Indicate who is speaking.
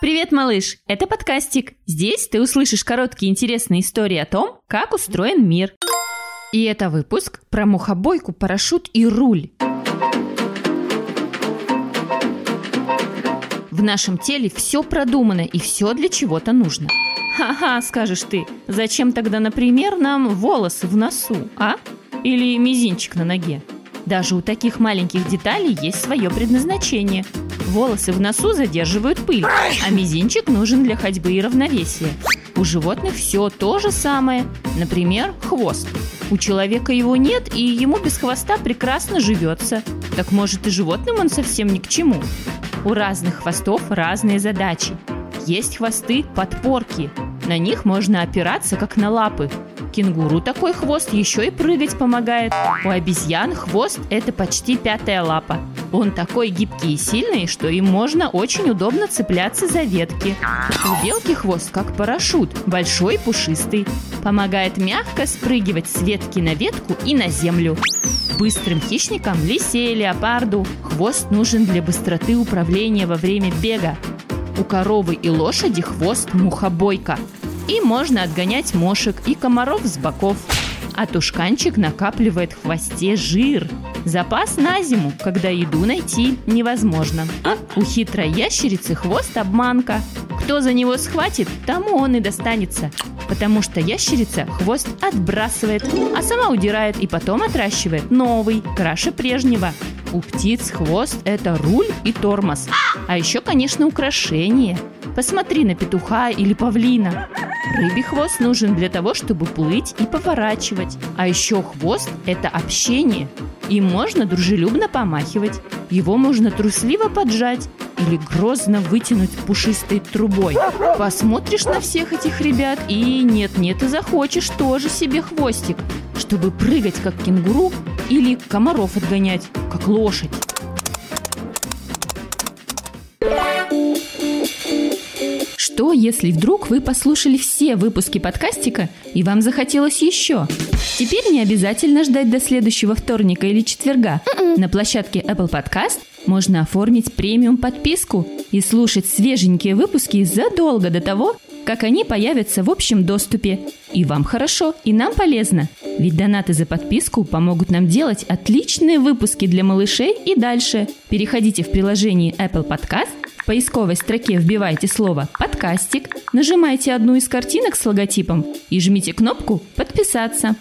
Speaker 1: Привет, малыш! Это подкастик. Здесь ты услышишь короткие интересные истории о том, как устроен мир. И это выпуск про мухобойку, парашют и руль. В нашем теле все продумано и все для чего-то нужно. Ха-ха, скажешь ты, зачем тогда, например, нам волосы в носу, а? Или мизинчик на ноге? Даже у таких маленьких деталей есть свое предназначение – Волосы в носу задерживают пыль, а мизинчик нужен для ходьбы и равновесия. У животных все то же самое. Например, хвост. У человека его нет, и ему без хвоста прекрасно живется. Так может и животным он совсем ни к чему. У разных хвостов разные задачи. Есть хвосты подпорки. На них можно опираться, как на лапы. Кенгуру такой хвост еще и прыгать помогает. У обезьян хвост – это почти пятая лапа. Он такой гибкий и сильный, что им можно очень удобно цепляться за ветки. У белки хвост как парашют, большой и пушистый. Помогает мягко спрыгивать с ветки на ветку и на землю. Быстрым хищникам, лисе, леопарду, хвост нужен для быстроты управления во время бега. У коровы и лошади хвост мухобойка – и можно отгонять мошек и комаров с боков. А тушканчик накапливает в хвосте жир. Запас на зиму, когда еду найти невозможно. А у хитрой ящерицы хвост обманка. Кто за него схватит, тому он и достанется. Потому что ящерица хвост отбрасывает, а сама удирает и потом отращивает новый, краше прежнего. У птиц хвост – это руль и тормоз. А еще, конечно, украшение. Посмотри на петуха или павлина. Рыбий хвост нужен для того, чтобы плыть и поворачивать. А еще хвост – это общение. Им можно дружелюбно помахивать. Его можно трусливо поджать или грозно вытянуть пушистой трубой. Посмотришь на всех этих ребят и нет-нет и захочешь тоже себе хвостик, чтобы прыгать как кенгуру или комаров отгонять, как лошадь. Что, если вдруг вы послушали все выпуски подкастика и вам захотелось еще? Теперь не обязательно ждать до следующего вторника или четверга. На площадке Apple Podcast можно оформить премиум подписку и слушать свеженькие выпуски задолго до того, как они появятся в общем доступе. И вам хорошо, и нам полезно. Ведь донаты за подписку помогут нам делать отличные выпуски для малышей и дальше. Переходите в приложение Apple Podcast в поисковой строке вбивайте слово «подкастик», нажимайте одну из картинок с логотипом и жмите кнопку «Подписаться».